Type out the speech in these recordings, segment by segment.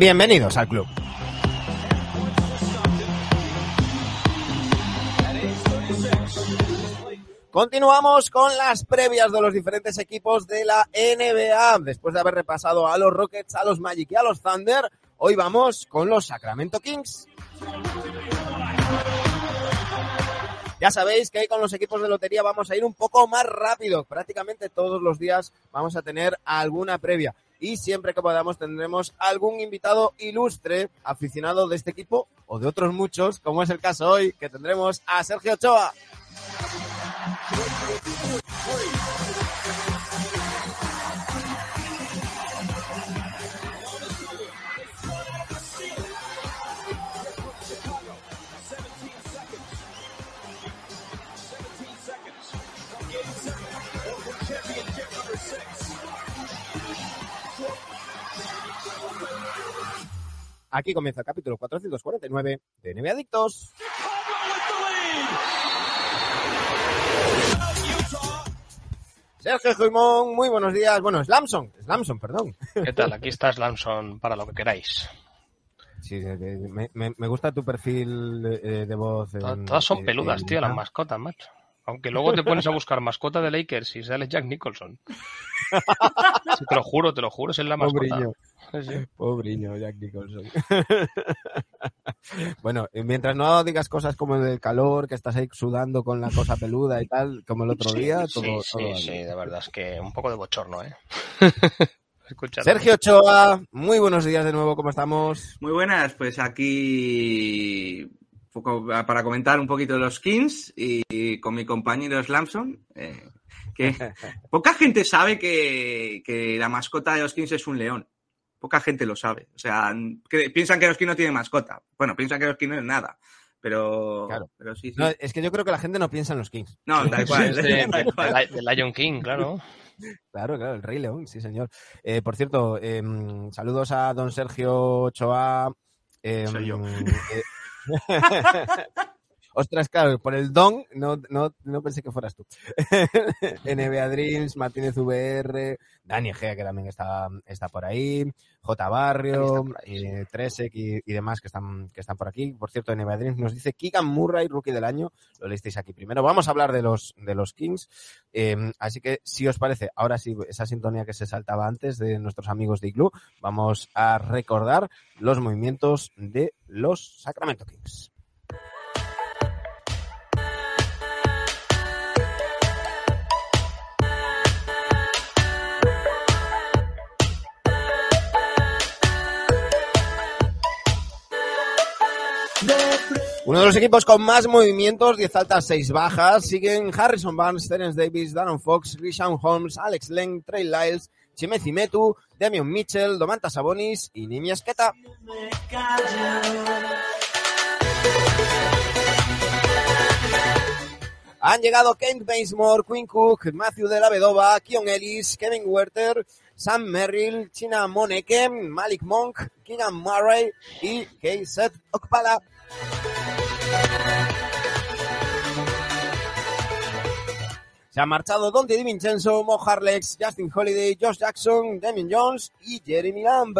Bienvenidos al club. Continuamos con las previas de los diferentes equipos de la NBA. Después de haber repasado a los Rockets, a los Magic y a los Thunder, hoy vamos con los Sacramento Kings. Ya sabéis que con los equipos de lotería vamos a ir un poco más rápido. Prácticamente todos los días vamos a tener alguna previa. Y siempre que podamos tendremos algún invitado ilustre, aficionado de este equipo o de otros muchos, como es el caso hoy, que tendremos a Sergio Ochoa. Aquí comienza el capítulo 449 de NBA Adictos. Sergio Juimón, muy buenos días. Bueno, Slamson, Slamson, perdón. ¿Qué tal? Aquí está Slamson para lo que queráis. Sí, me, me, me gusta tu perfil de, de voz. En, Todas son peludas, en- tío, las mascotas, macho. Aunque luego te pones a buscar mascota de Lakers y sale Jack Nicholson. Sí, te lo juro, te lo juro, es la mascota. Pobriño Jack Nicholson. bueno, y mientras no digas cosas como el del calor, que estás ahí sudando con la cosa peluda y tal, como el otro Sí, día, sí, todo, sí, todo sí, de verdad, es que un poco de bochorno, ¿eh? Escucha, Sergio Ochoa, muy buenos días de nuevo, ¿cómo estamos? Muy buenas, pues aquí poco para comentar un poquito de los Kings y con mi compañero Slamson, eh, que poca gente sabe que, que la mascota de los Kings es un león. Poca gente lo sabe. O sea, que piensan que los Kings no tienen mascota. Bueno, piensan que los Kings no es nada. Pero, Claro. pero sí, sí. No, es que yo creo que la gente no piensa en los Kings. No, tal cual. de Lion King, claro. Claro, claro, el Rey León, sí, señor. Eh, por cierto, em, saludos a don Sergio Ochoa. em, Soy yo. Ostras, claro, por el don no, no, no pensé que fueras tú. NBA Dreams, Martínez VR, Dani Egea, que también está, está por ahí, J Barrio, eh, Tresek y, y demás que están, que están por aquí. Por cierto, NBA Dreams nos dice Keegan Murray, rookie del año. Lo leísteis aquí primero. Vamos a hablar de los, de los Kings. Eh, así que, si os parece, ahora sí, esa sintonía que se saltaba antes de nuestros amigos de Igloo, vamos a recordar los movimientos de los Sacramento Kings. Uno de los equipos con más movimientos, 10 altas, 6 bajas, siguen Harrison Barnes, Terence Davis, Darren Fox, Rishon Holmes, Alex Len, Trey Lyles, Chimezi Metu, Damian Mitchell, Domantas Sabonis y Nimi Esqueta. Han llegado Kent Bazemore, Quinn Cook, Matthew de la Vedova, Kion Ellis, Kevin Werther, Sam Merrill, China Moneke, Malik Monk, Keegan Murray y Keiset Okpala. Se han marchado Dante DiVincenzo, Mo Harlex, Justin Holiday, Josh Jackson, Damien Jones y Jeremy Lamb.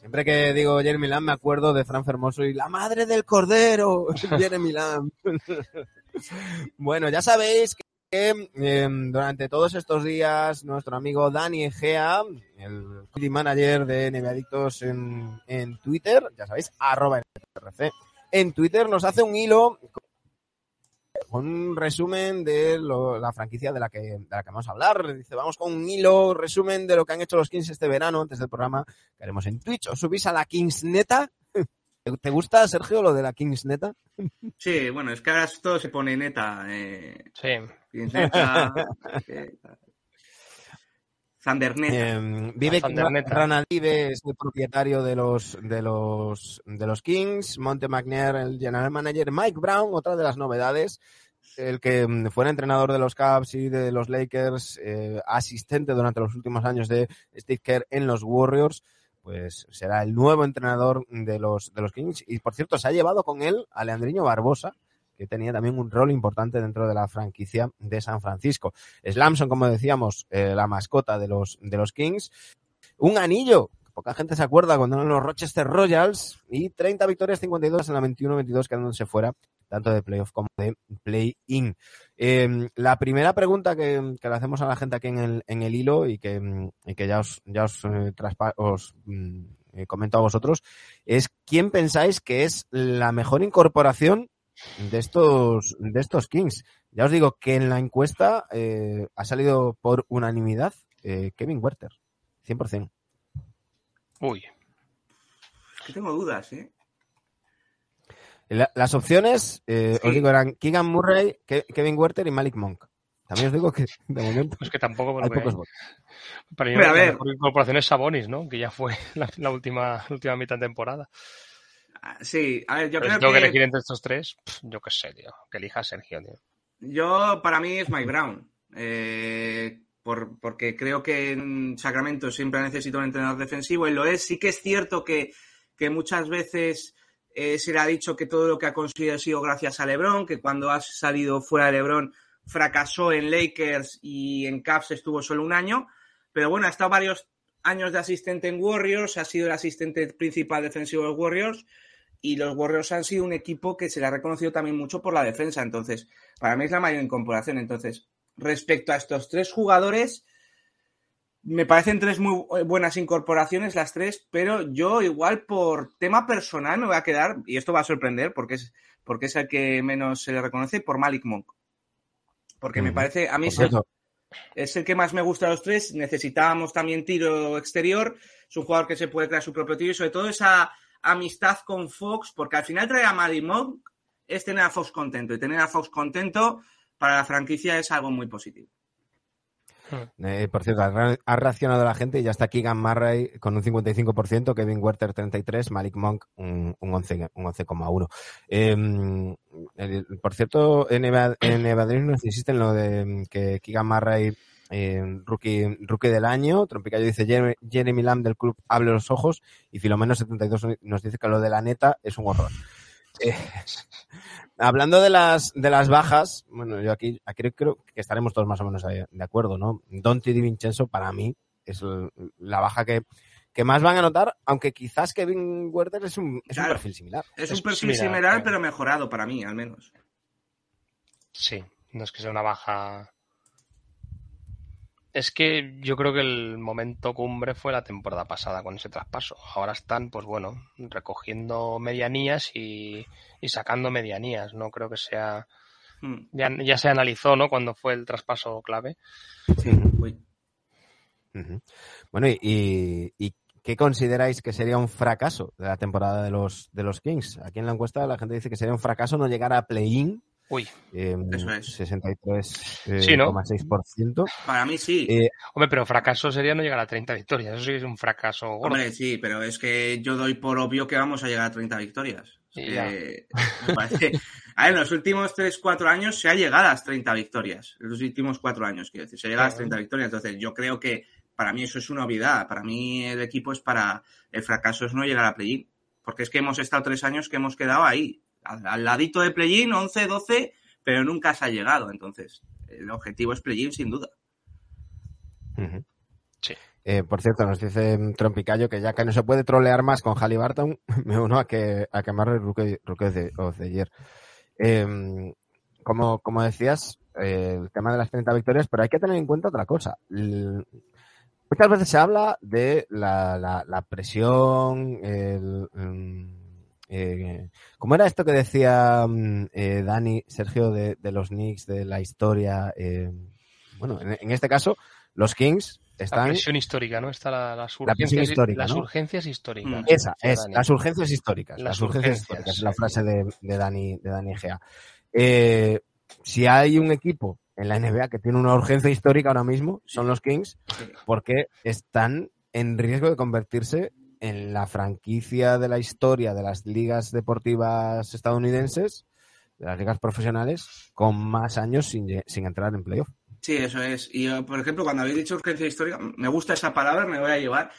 Siempre que digo Jeremy Lamb me acuerdo de Fran Fermoso y la madre del cordero, Jeremy Lamb. bueno, ya sabéis que eh, durante todos estos días nuestro amigo Dani Egea, el manager de NBA Adictos en, en Twitter, ya sabéis, arroba RC, en Twitter nos hace un hilo con un resumen de la franquicia de la, que, de la que vamos a hablar. Dice, vamos con un hilo, resumen de lo que han hecho los Kings este verano, antes del programa que haremos en Twitch. Os subís a la Kings Neta ¿Te gusta, Sergio, lo de la Kings neta? Sí, bueno, es que ahora todo se pone neta. Eh, Sí. Kings neta, eh, Thunder neta. Eh, Vive Thunderneta. Ranadive es el propietario de los de los de los Kings, Monte McNair, el general manager, Mike Brown, otra de las novedades, el que mm, fuera entrenador de los Cavs y de los Lakers, eh, asistente durante los últimos años de Steve Kerr en los Warriors, pues será el nuevo entrenador de los de los Kings y por cierto se ha llevado con él a Leandriño Barbosa que tenía también un rol importante dentro de la franquicia de San Francisco. Slamson, como decíamos, eh, la mascota de los, de los Kings. Un anillo, poca gente se acuerda cuando eran los Rochester Royals, y 30 victorias, 52 en la 21-22, quedándose fuera tanto de playoff como de play-in. Eh, la primera pregunta que, que le hacemos a la gente aquí en el, en el hilo y que, y que ya os, ya os, eh, traspa- os mm, eh, comento a vosotros es ¿quién pensáis que es la mejor incorporación de estos, de estos Kings. Ya os digo que en la encuesta eh, ha salido por unanimidad eh, Kevin Werther, 100%. Uy. Es que tengo dudas, ¿eh? La- las opciones, eh, Sí. os digo, eran Keegan Murray, Ke- Kevin Werther y Malik Monk. También os digo que de momento Pues que tampoco me hay pocos votos. Para mí a ver. mejor incorporación es Sabonis, ¿no? Que ya fue la, la última, la última mitad de temporada. Ah, Sí, a ver, yo Pero si creo tengo que que elegir entre estos tres, yo qué sé, tío. Que elija a Sergio, tío. Yo, para mí, es Mike Brown. Eh, por- porque creo que en Sacramento siempre ha necesitado un entrenador defensivo y lo es. Sí que es cierto que, que muchas veces eh, se le ha dicho que todo lo que ha conseguido ha sido gracias a LeBron, que cuando ha salido fuera de LeBron fracasó en Lakers y en Cavs estuvo solo un año. Pero bueno, ha estado varios años de asistente en Warriors, ha sido el asistente principal defensivo de Warriors y los Warriors han sido un equipo que se le ha reconocido también mucho por la defensa. Entonces, para mí es la mayor incorporación. Entonces, respecto a estos tres jugadores, me parecen tres muy buenas incorporaciones las tres, pero yo igual por tema personal me voy a quedar, y esto va a sorprender porque es, porque es el que menos se le reconoce, por Malik Monk. Porque me parece, a mí es el, es el que más me gusta de los tres. Necesitábamos también tiro exterior. Es un jugador que se puede crear su propio tiro y sobre todo esa amistad con Fox, porque al final traer a Malik Monk es tener a Fox contento y tener a Fox contento para la franquicia es algo muy positivo. Eh, por cierto, ha, re- ha reaccionado la gente y ya está Keegan Murray con un 55%, Kevin Werther 33%, Malik Monk un, un 11 un 11,1%. Eh, el- por cierto, en, Eva- en Evadrin nos insisten lo de mm, que Keegan Murray eh, rookie, rookie del año, Trompicayo dice Jeremy, Jeremy Lamb del club abre los ojos y Filomeno 72 nos dice que lo de la neta es un horror. Eh, hablando de las de las bajas, bueno, yo aquí, aquí creo que estaremos todos más o menos de, de acuerdo, ¿no? Donti Di Vincenzo para mí es el- la baja que, que más van a notar, aunque quizás Kevin Werther es un, es un perfil similar. Es, un perfil similar, pero mejorado para mí, al menos. Sí, no es que sea una baja. Es que yo creo que el momento cumbre fue la temporada pasada con ese traspaso. Ahora están, pues bueno, recogiendo medianías y, y sacando medianías. No creo que sea. Mm. Ya, ya se analizó, ¿no? Cuando fue el traspaso clave. Sí. Bueno, y, y, y qué consideráis que sería un fracaso de la temporada de los, de los Kings? Aquí en la encuesta la gente dice que sería un fracaso no llegar a play-in. Uy, Eh, Eso es. 63,6%. Sí, ¿no? Para mí sí. Eh, hombre, pero fracaso sería no llegar a 30 victorias. Eso sí es un fracaso gordo. Hombre, sí, pero es que yo doy por obvio que vamos a llegar a 30 victorias. Es Ya. que me parece- A ver, en los últimos 3-4 años se ha llegado a las 30 victorias. En los últimos 4 años, quiero decir, se ha llegado a las Claro. 30 victorias. Entonces, yo creo que para mí eso es una obviedad. Para mí el equipo es para... El fracaso es no llegar a play-in. Porque es que hemos estado 3 años que hemos quedado ahí, al, al ladito de play-in, 11-12, pero nunca se ha llegado. Entonces, el objetivo es play-in sin duda. Sí. Eh, por cierto, nos dice Trompicayo que ya que no se puede trolear más con Halliburton, me uno a que a quemar el Rookie, rookie the- of the Year. Eh, como, como decías, eh, el tema de las 30 victorias, pero hay que tener en cuenta otra cosa. L- muchas veces se habla de la, la, la presión, el, mm, eh, ¿Cómo era esto que decía mm, eh, Dani, Sergio, de, de los Knicks, de la historia? eh, bueno, en, en este caso, los Kings La están presión histórica, ¿no? Está la, las, La presión urgencias, histórica, las ¿no? urgencias históricas. Mm. Esa, es, Dani. las urgencias históricas. Las, Las urgencias, urgencias, históricas, es la frase de, de Dani, de Dani Egea. Eh, si hay un equipo en la NBA que tiene una urgencia histórica ahora mismo, son los Kings, porque están en riesgo de convertirse en la franquicia de la historia de las ligas deportivas estadounidenses, de las ligas profesionales, con más años sin, sin entrar en playoff. Sí, eso es. Y yo, por ejemplo, cuando habéis dicho urgencia histórica, me gusta esa palabra, me voy a llevar,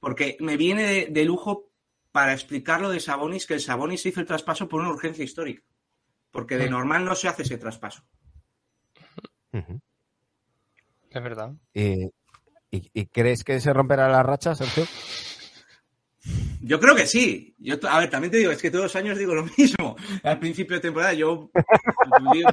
porque me viene de, de lujo para explicar lo de Sabonis, que el Sabonis hizo el traspaso por una urgencia histórica. Porque de Mm. normal no se hace ese traspaso. Es verdad. y, y- y crees que se romperá la racha, Sergio? Yo creo que sí. Yo, a ver, también te digo, es que todos los años digo lo mismo. Al principio de temporada yo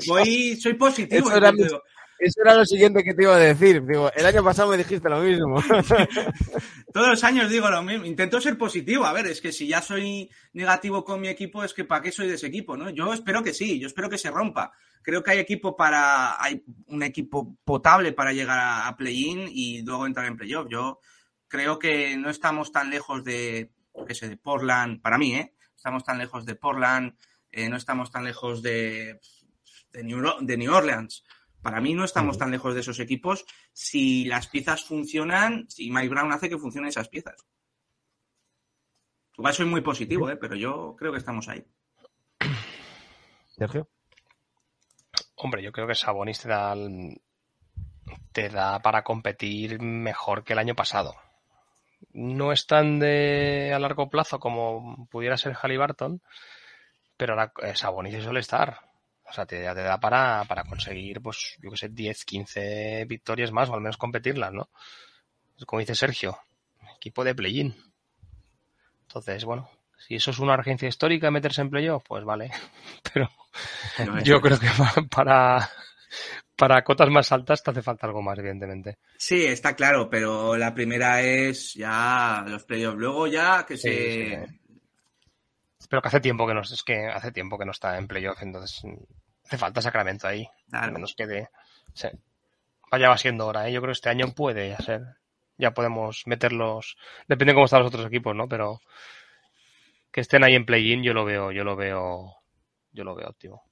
voy, soy positivo. Eso era yo mi- digo, Eso era lo siguiente que te iba a decir. Digo, el año pasado me dijiste lo mismo. Todos los años digo lo mismo. Intento ser positivo. A ver, es que si ya soy negativo con mi equipo, es que ¿para qué soy de ese equipo? ¿no? Yo espero que sí, yo espero que se rompa. Creo que hay equipo para. Hay un equipo potable para llegar a, a play-in y luego entrar en playoff. Yo creo que no estamos tan lejos de. Qué sé, de Portland. Para mí, ¿eh? Estamos tan lejos de Portland. eh, no estamos tan lejos de. De New, Ro- de New Orleans. Para mí no estamos tan lejos de esos equipos si las piezas funcionan, si Mike Brown hace que funcionen esas piezas. Igual soy muy positivo, ¿eh? pero yo creo que estamos ahí. Sergio. Hombre, yo creo que Sabonis te da, el- te da para competir mejor que el año pasado. No es tan de a largo plazo como pudiera ser Halliburton, pero ahora eh, Sabonis suele estar. O sea, te, da para, para conseguir, pues, yo que sé, 10, 15 victorias más, o al menos competirlas, ¿no? Como dice Sergio, equipo de play-in. Entonces, bueno, si eso es una urgencia histórica meterse en playoff, pues vale. Pero yo creo que pa- para, para cotas más altas te hace falta algo más, evidentemente. Sí, está claro, pero la primera es ya los playoffs. Luego ya que Sí, se... sí. Pero que hace tiempo que no, es que hace tiempo que no está en playoff, entonces mm, hace falta Sacramento ahí. Claro. Al menos que de, sí. Vaya va siendo hora, ¿eh? Yo creo que este año puede ya ser. Ya podemos meterlos. Depende de cómo están los otros equipos, ¿no? Pero que estén ahí en play-in, yo lo veo, yo lo veo, yo lo veo óptimo.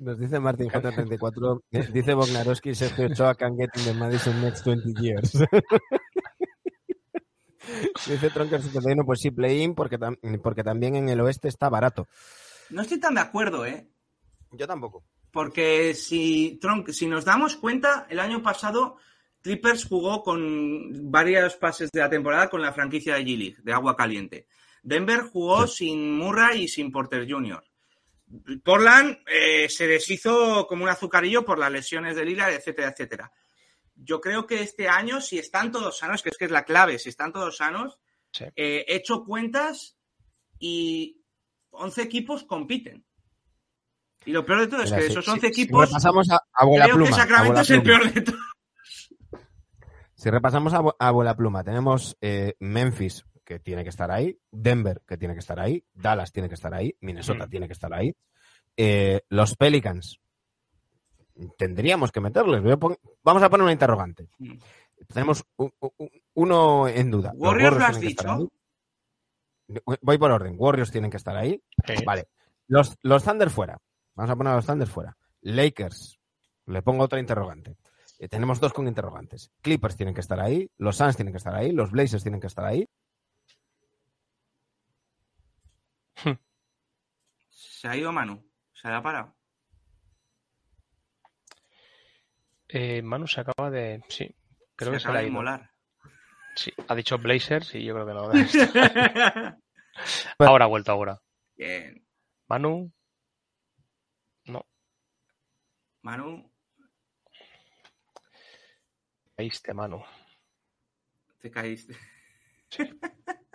Nos dice Martin J34, eh, dice Bognarowski, Sergio Ochoa can get in the Madison next 20 years. dice Tronker 71, pues sí, play-in, porque, tam- porque también en el oeste está barato. No estoy tan de acuerdo, ¿eh? Yo tampoco. Porque si, Tronc, si nos damos cuenta, el año pasado Clippers jugó con varios pases de la temporada con la franquicia de G-League, de agua caliente. Denver jugó sin Murray y sin Porter Jr. Portland eh, se deshizo como un azucarillo por las lesiones de Lillard, etcétera, etcétera. Yo creo que este año, si están todos sanos, que es que es la clave, si están todos sanos, Sí. eh, he hecho cuentas y 11 equipos compiten. Y lo peor de todo es Mira, que de si- esos si- 11 si equipos, repasamos a, a bola creo pluma. que a Sacramento bola es el pluma. peor de todos. Si repasamos a, a bola pluma, tenemos eh, Memphis, que tiene que estar ahí, Denver, que tiene que estar ahí, Dallas tiene que estar ahí, Minnesota Mm. tiene que estar ahí, eh, los Pelicans, tendríamos que meterles. Vamos a poner una interrogante. Mm. Tenemos uno en duda. Warriors lo has dicho. Voy por orden. Warriors tienen que estar ahí. Vale. Los, los Thunder fuera. Vamos a poner a los Thunder fuera. Lakers. Le pongo otra interrogante. Eh, tenemos dos con interrogantes. Clippers tienen que estar ahí. Los Suns tienen que estar ahí. Los Blazers tienen que estar ahí. Se ha ido Manu. Se ha parado. Eh, Manu se acaba de. Sí, creo que se se acaba le ha de ido. inmolar. Sí, ha dicho Blazers y yo creo que no. ahora ha vuelto ahora. Bien. Manu. No, Manu, caíste, Manu. te caíste.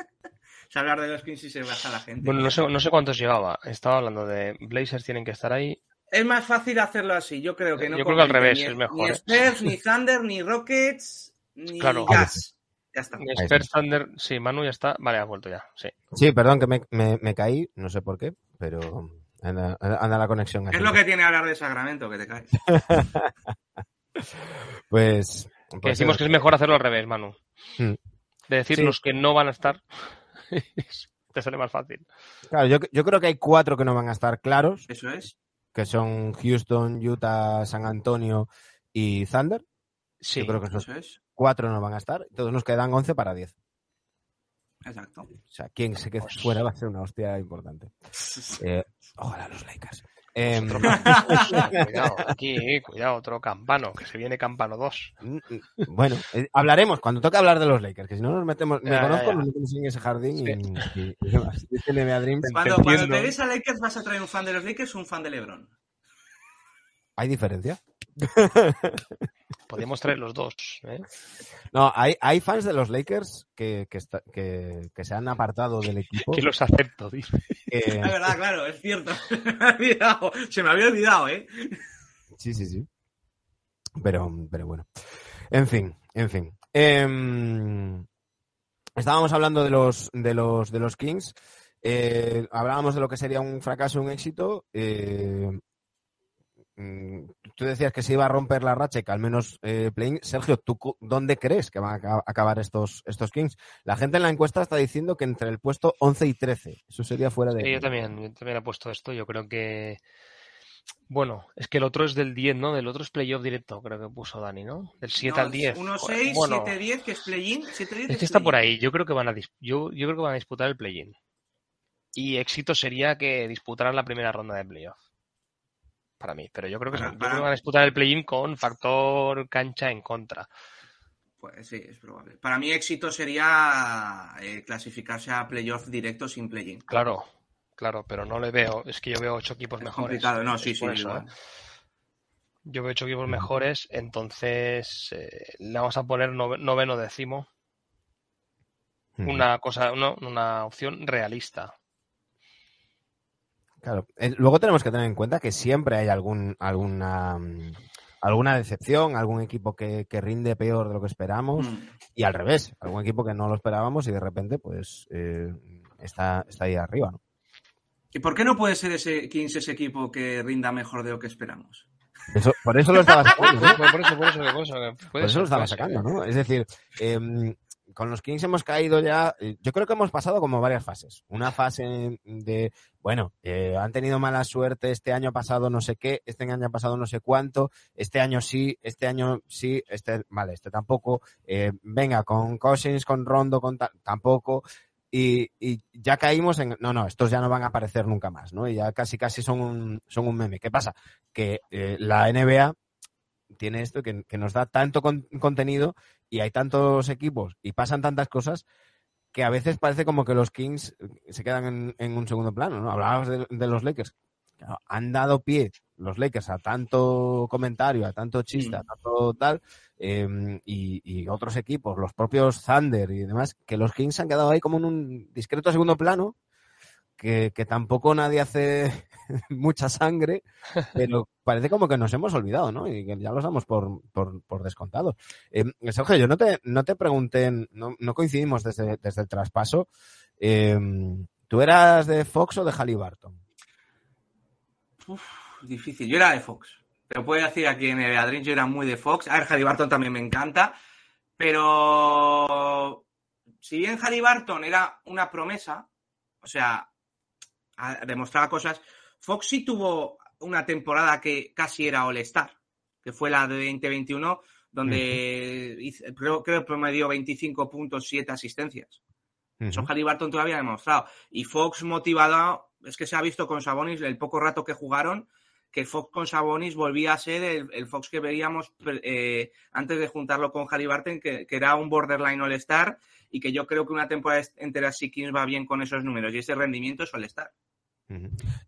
Se hablar de los Kings y se baja la gente. Bueno, no sé, no sé cuántos llevaba. Estaba hablando de Blazers tienen que estar ahí. Es más fácil hacerlo así. Yo creo que no. Yo creo que al revés ni- es mejor, Ni ¿eh? Spurs, ni Thunder, ni Rockets, ni Claro. Jazz. Ya está. Ni Spurs Thunder. Sí, Manu ya está. Vale, ha vuelto ya. Sí. Sí, perdón que me, me- me caí. No sé por qué, pero anda, anda la conexión. Es así. lo que tiene hablar de Sacramento, que te caes. Pues Pues decimos que es mejor hacerlo al revés, Manu. Mm. De decir Sí. los que no van a estar. Te sale más fácil. Claro, yo, yo creo que hay cuatro que no van a estar claros, Eso es. que son Houston, Utah, San Antonio y Thunder. Sí. Yo creo que esos Eso es. cuatro no van a estar. Entonces nos quedan 11 para 10. Exacto. O sea, quien se quede fuera va a ser una hostia importante. Eh, ojalá los Lakers. Em, Otro cuidado, aquí, cuidado, otro campano, que se viene campano 2. mm, mm, bueno, eh, hablaremos cuando toque hablar de los Lakers, que si no nos metemos, me Ya, conozco, ya. nos metemos en ese jardín y, y- y demás. Dice NBA Dreams, Cuando, Te cuando te des a Lakers vas a traer un fan de los Lakers o un fan de LeBron. ¿hay diferencia? Podemos traer los dos. ¿eh? No, hay, hay fans de los Lakers que, que, está- que- que se han apartado del equipo. Que los acepto, dice. que- Es verdad, claro, es cierto. Se me había olvidado, ¿eh? Sí, sí, sí. Pero, pero bueno. En fin, en fin. Em, estábamos hablando de los, de los, de los Kings. Eh, hablábamos de lo que sería un fracaso, un éxito. Eh, tú decías que se iba a romper la racha, y que al menos eh, playing. Sergio, ¿tú dónde crees que van a aca- acabar estos, estos Kings? La gente en la encuesta está diciendo que entre el puesto 11 y 13. Eso sería fuera de. Sí, yo también, yo también he puesto esto. Yo creo que. Bueno, es que el otro es del 10, ¿no? Del otro es playoff directo, creo que puso Dani, ¿no? Del 7 No, al 10. 1-6, Joder, bueno, 7-10, que es play-in. 7-10 es que está por ahí. Yo creo que van a yo, yo creo que van a disputar el play-in. Y éxito sería que disputaran la primera ronda de playoff. Para mí. Pero yo creo que, Para- yo para- creo que van a disputar el play-in con factor cancha en contra. Pues sí, es probable. Para mí éxito sería eh, clasificarse a playoff directo sin play-in. Claro, claro, pero no le veo. Es que yo veo ocho equipos Es mejores. complicado, no, sí, sí. eso. ¿eh? Yo veo ocho equipos mejores, entonces eh, le vamos a poner nove- noveno décimo. Una cosa, no, una opción realista. Claro. Eh, Luego tenemos que tener en cuenta que siempre hay algún, alguna, mm, alguna decepción, algún equipo que, que rinde peor de lo que esperamos Mm. y al revés, algún equipo que no lo esperábamos y de repente pues eh, está, está ahí arriba. ¿no? ¿Y por qué no puede ser ese Kings ese equipo que rinda mejor de lo que esperamos? Eso- por eso lo estaba sacando, ¿no? Por eso, por eso, por por lo estaba sacando, ¿no? Es decir, em, con los Kings hemos caído ya, eh, yo creo que hemos pasado como varias fases. Una fase de, bueno, eh, han tenido mala suerte, este año pasado no sé qué, este año pasado no sé cuánto, este año sí, este año sí, este, vale, este tampoco, eh, venga, con Cousins, con Rondo, con ta- tampoco. Y, ya caímos en, no, no, estos ya no van a aparecer nunca más, ¿no? Y ya casi, casi son un, son un meme. ¿Qué pasa? Que eh, la NBA tiene esto que, nos da tanto con- contenido y hay tantos equipos y pasan tantas cosas que a veces parece como que los Kings se quedan en, en un segundo plano, ¿no? Hablabas de, de los Lakers. Claro, han dado pie los Lakers a tanto comentario, a tanto chiste, a Mm. tanto tal, eh, y, y otros equipos, los propios Thunder y demás, que los Kings han quedado ahí como en un discreto segundo plano, que, que tampoco nadie hace mucha sangre, pero parece como que nos hemos olvidado, ¿no? Y que ya los damos por, por, por descontados. Eh, Sergio, yo no te, no te pregunté, no, coincidimos desde, desde el traspaso. Eh, ¿Tú eras de Fox o de Halliburton? Difícil. Yo era de Fox. Te lo puedo decir aquí en el Adrin, yo era muy de Fox. A ver, Halliburton también me encanta. Pero si bien Halliburton era una promesa, o sea, demostraba cosas, Fox sí tuvo una temporada que casi era All-Star, que fue la de 2021, donde hizo- creo, creo que promedió 25 puntos, 7 asistencias. Eso Halliburton todavía ha demostrado. Y Fox motivado, es que se ha visto con Sabonis el poco rato que jugaron, que Fox con Sabonis volvía a ser el, el Fox que veíamos eh, antes de juntarlo con Halliburton, que, que era un borderline All-Star y que yo creo que una temporada entera si Kings va bien con esos números y ese rendimiento es All-Star.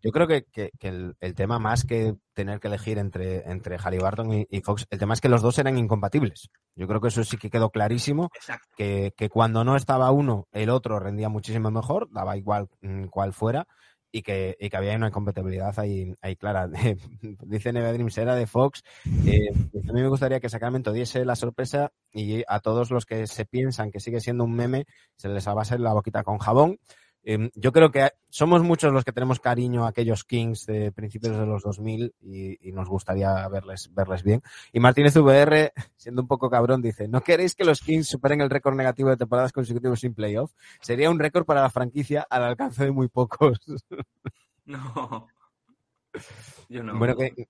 Yo creo que, que- que el, el tema más que tener que elegir entre, entre Halliburton y, y Fox, el tema es que los dos eran incompatibles. Yo creo que eso sí que quedó clarísimo, que, que cuando no estaba uno, el otro rendía muchísimo mejor, daba igual mm, cuál fuera, y que, y que había una incompatibilidad ahí, ahí clara. Dice Neve Dreams, era de Fox. Eh, a mí me gustaría que Sacramento diese la sorpresa y a todos los que se piensan que sigue siendo un meme, se les lavase la boquita con jabón. Em, yo creo que somos muchos los que tenemos cariño a aquellos Kings de principios de los 2000 y, y, nos gustaría verles, verles bien. Y Martínez VR, siendo un poco cabrón, dice, ¿no queréis que los Kings superen el récord negativo de temporadas consecutivas sin playoff? Sería un récord para la franquicia al alcance de muy pocos. No. Yo no. Bueno, que,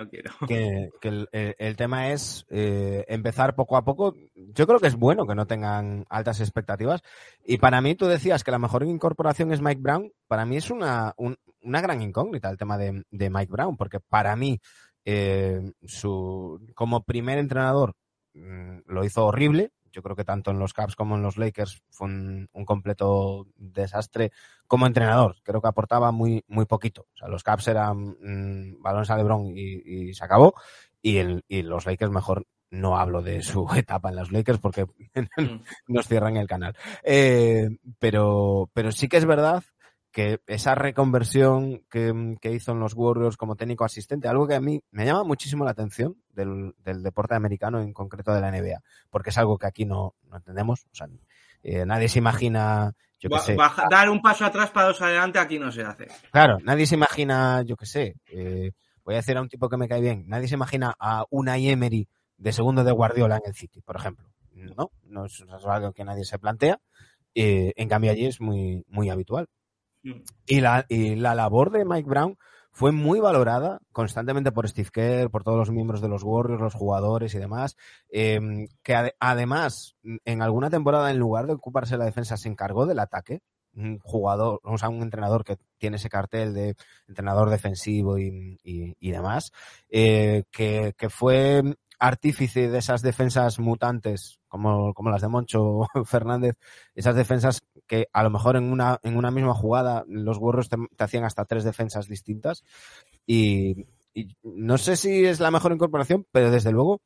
no quiero. Que, que el, el, tema es eh, empezar poco a poco. Yo creo que es bueno que no tengan altas expectativas. Y para mí, tú decías que la mejor incorporación es Mike Brown. Para mí es una, un, una gran incógnita el tema de, de, Mike Brown, porque para mí, eh, su, como primer entrenador, mmm, lo hizo horrible. Yo creo que tanto en los Caps como en los Lakers fue un, un, completo desastre como entrenador. Creo que aportaba muy, muy poquito. O sea, los Caps eran mmm, balones a LeBron y, y se acabó. Y, el, y los Lakers mejor no hablo de su etapa en los Lakers porque nos cierran el canal. Eh, pero, pero sí que es verdad que esa reconversión que, que, hizo en los Warriors como técnico asistente, algo que a mí me llama muchísimo la atención del, del deporte americano, en concreto de la NBA, porque es algo que aquí no, no entendemos. O sea, eh, nadie se imagina, yo qué sé. Baja, dar un paso atrás para dos adelante aquí no se hace. Claro, nadie se imagina, yo qué sé, eh, voy a decir a un tipo que me cae bien, nadie se imagina a una Emery de segundo de Guardiola en el City, por ejemplo. No, no es algo que nadie se plantea. Eh, en cambio allí es muy, muy habitual. Y la, y la labor de Mike Brown fue muy valorada constantemente por Steve Kerr, por todos los miembros de los Warriors, los jugadores y demás, eh, que ad además en alguna temporada en lugar de ocuparse la defensa se encargó del ataque, un jugador, o sea, un entrenador que tiene ese cartel de entrenador defensivo y, y, y demás, eh, que, que fue artífice de esas defensas mutantes como, como las de Moncho Fernández, esas defensas que a lo mejor en una, en una misma jugada los Warriors te, hacían hasta tres defensas distintas y, y, no sé si es la mejor incorporación, pero desde luego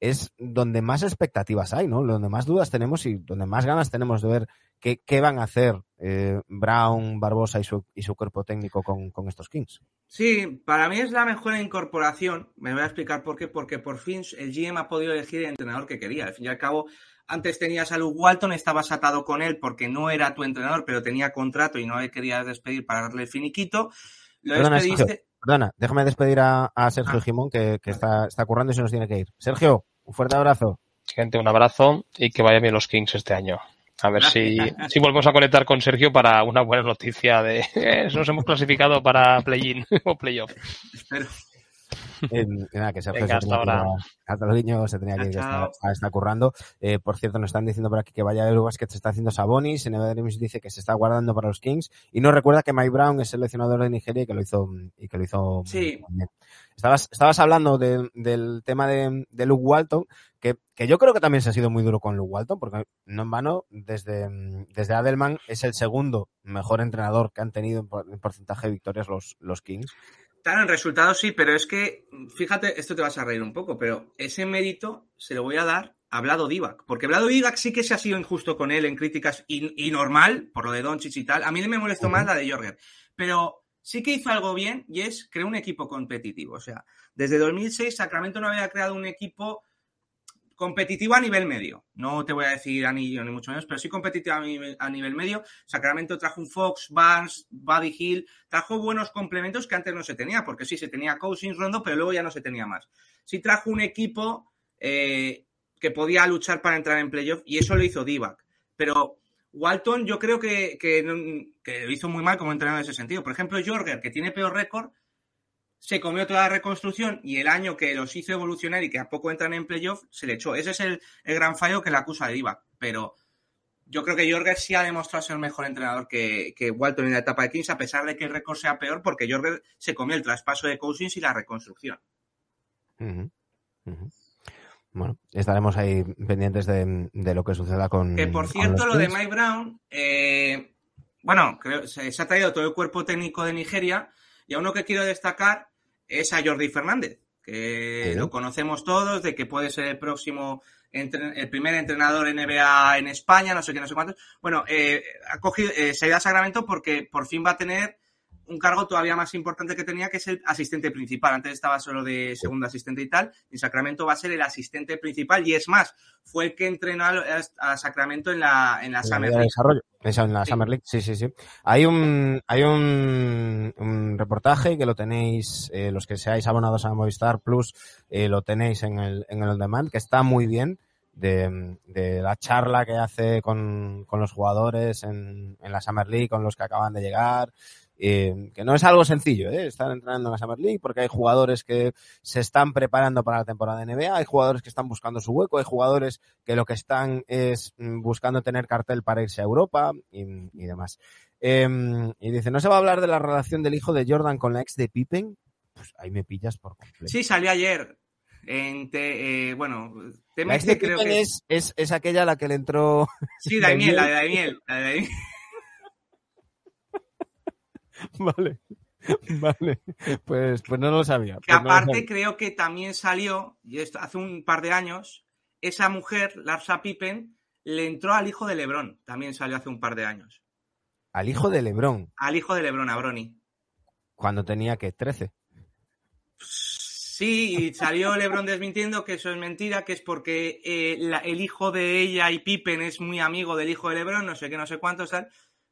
es donde más expectativas hay, ¿no? Donde más dudas tenemos y donde más ganas tenemos de ver qué, qué van a hacer eh, Brown, Barbosa y su, y su cuerpo técnico con, con, estos Kings. Sí, para mí es la mejor incorporación. Me voy a explicar por qué. Porque por fin el GM ha podido elegir el entrenador que quería. Al fin y al cabo, antes tenías a Luke Walton, estabas atado con él porque no era tu entrenador, pero tenía contrato y no le querías despedir para darle el finiquito. Lo Perdona, despediste. Sergio, perdona, déjame despedir a, a Sergio ah. Gimón, que, que está, está currando y se nos tiene que ir. Sergio, un fuerte abrazo. Gente, un abrazo y que vaya bien los Kings este año. A ver si, si volvemos a conectar con Sergio para una buena noticia de eh, nos hemos clasificado para play-in o playoff. Espero. Eh, nada, que Sergio Venga, se hasta ahora. niños se tenía que ir, está, está, currando. Eh, por cierto, nos están diciendo por aquí que vaya el que se está haciendo Sabonis. En Dreams dice que se está guardando para los Kings. Y nos recuerda que Mike Brown es seleccionador de Nigeria y que lo hizo, y que lo hizo sí. muy bien. Estabas, estabas hablando de, del tema de, de Luke Walton, que, que, yo creo que también se ha sido muy duro con Luke Walton, porque no en vano, desde, desde Adelman es el segundo mejor entrenador que han tenido en, en porcentaje de victorias los, los Kings. Claro, en resultados sí, pero es que, fíjate, esto te vas a reír un poco, pero ese mérito se lo voy a dar a Vlado Divac, porque Vlado Divac sí que se ha sido injusto con él en críticas y, y normal, por lo de Doncic y tal. A mí me molestó más la de Jorger, pero sí que hizo algo bien y es crear un equipo competitivo. O sea, desde 2006 Sacramento no había creado un equipo competitivo a nivel medio. No te voy a decir anillo ni mucho menos, pero sí competitivo a nivel, a nivel medio. Sacramento trajo un Fox, Barnes, Buddy Hill, trajo buenos complementos que antes no se tenía, porque sí se tenía Cousins, Rondo, pero luego ya no se tenía más. Sí trajo un equipo eh, que podía luchar para entrar en playoff y eso lo hizo Divac. Pero Walton yo creo que, que, que, lo hizo muy mal como entrenador en ese sentido. Por ejemplo, Jorger, que tiene peor récord, se comió toda la reconstrucción y el año que los hizo evolucionar y que a poco entran en playoff, se le echó. Ese es el, el gran fallo que le acusa de Divac. Pero yo creo que Jorger sí ha demostrado ser el mejor entrenador que, que, Walton en la etapa de Kings, a pesar de que el récord sea peor, porque Jorger se comió el traspaso de Cousins y la reconstrucción. Uh -huh. Uh -huh. Bueno, estaremos ahí pendientes de, de, lo que suceda con. Que por cierto, lo de Mike Brown, eh, bueno, creo, se, se ha traído todo el cuerpo técnico de Nigeria y a uno que quiero destacar es a Jordi Fernández, que ¿Sí? lo conocemos todos, de que puede ser el próximo, el primer entrenador NBA en España, no sé qué, no sé cuántos. Bueno, eh, ha cogido, eh, se ha ido a Sacramento porque por fin va a tener un cargo todavía más importante que tenía, que es el asistente principal. Antes estaba solo de segundo asistente y tal. Y Sacramento va a ser el asistente principal. Y es más, fue el que entrenó a, Sacramento en la, en la Summer League. Desarrollo. en la Summer League, sí, sí, sí. Hay un, hay un, un reportaje que lo tenéis, eh, los que seáis abonados a Movistar Plus, eh, lo tenéis en el, en el On Demand, que está muy bien. De, de, la charla que hace con, con los jugadores en, en, la Summer League, con los que acaban de llegar, eh, que no es algo sencillo, ¿eh? estar entrenando en la Summer League, porque hay jugadores que se están preparando para la temporada de NBA, hay jugadores que están buscando su hueco, hay jugadores que lo que están es mm, buscando tener cartel para irse a Europa y, y demás. Eh, y dice, ¿no se va a hablar de la relación del hijo de Jordan con la ex de Pippen? Pues ahí me pillas por completo. Sí, salió ayer. En te, eh, bueno, te la ex de creo Pippen que... es, es, es, aquella a la que le entró... Sí, Daniel, la de Daniel. La de Daniel. Vale. Vale, pues, pues no lo sabía. Que pues aparte no sabía. creo que también salió, y esto hace un par de años, esa mujer, Larsa Pippen, le entró al hijo de Lebron. También salió hace un par de años. Al hijo de Lebron. Al hijo de Lebron, a Brony. Cuando tenía que 13. Sí, y salió Lebron desmintiendo que eso es mentira, que es porque eh, la, el hijo de ella y Pippen es muy amigo del hijo de Lebron, no sé qué, no sé cuántos tal.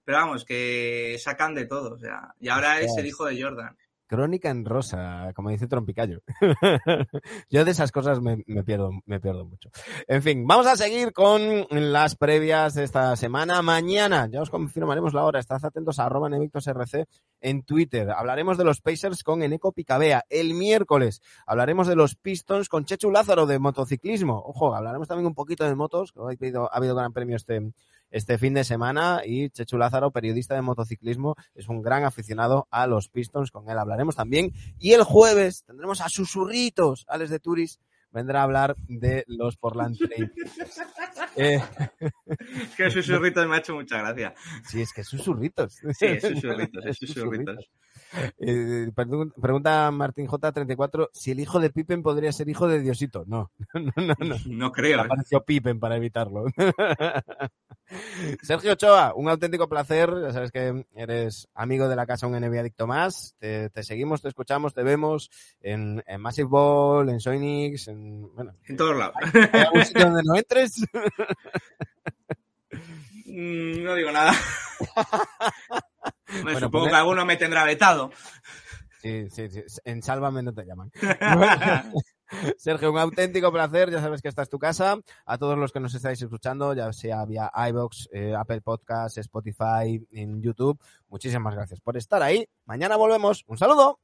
Pero vamos, que sacan de todo, o sea, y ahora es el hijo de Jordan. Crónica en rosa, como dice Trompicayo. Yo de esas cosas me, me, pierdo, me pierdo mucho. En fin, vamos a seguir con las previas de esta semana. Mañana ya os confirmaremos la hora. Estad atentos a arroba RC en Twitter. Hablaremos de los Pacers con Eneco Picabea. El miércoles hablaremos de los Pistons con Chechu Lázaro de motociclismo. Ojo, hablaremos también un poquito de motos, que hoy ha habido gran premio este, este fin de semana y Chechu Lázaro, periodista de motociclismo, es un gran aficionado a los Pistons, con él hablaremos también. Y el jueves tendremos a Susurritos, Alex de Turis, vendrá a hablar de los Portland Trail. eh. que Susurritos me ha hecho mucha gracia. Sí, es que es Susurritos. Sí, es Susurritos, es Susurritos. Eh, pregunta Martín J34 si el hijo de Pippen podría ser hijo de Diosito. No, no, no. No, no creo. Apareció Pippen para evitarlo. Sergio Ochoa, un auténtico placer. Ya sabes que eres amigo de la casa, un NBA adicto más. Te, te seguimos, te escuchamos, te vemos en, en Massive Ball, en Soinix, en, bueno, en todos lados. ¿Hay algún sitio donde no entres? Mm, no digo nada. Me bueno, supongo pues... que alguno me tendrá vetado. Sí, sí, sí. En Sálvame no te llaman. Sergio, un auténtico placer. Ya sabes que esta es tu casa. A todos los que nos estáis escuchando, ya sea vía iBox, eh, Apple Podcasts, Spotify, en YouTube, muchísimas gracias por estar ahí. Mañana volvemos. Un saludo.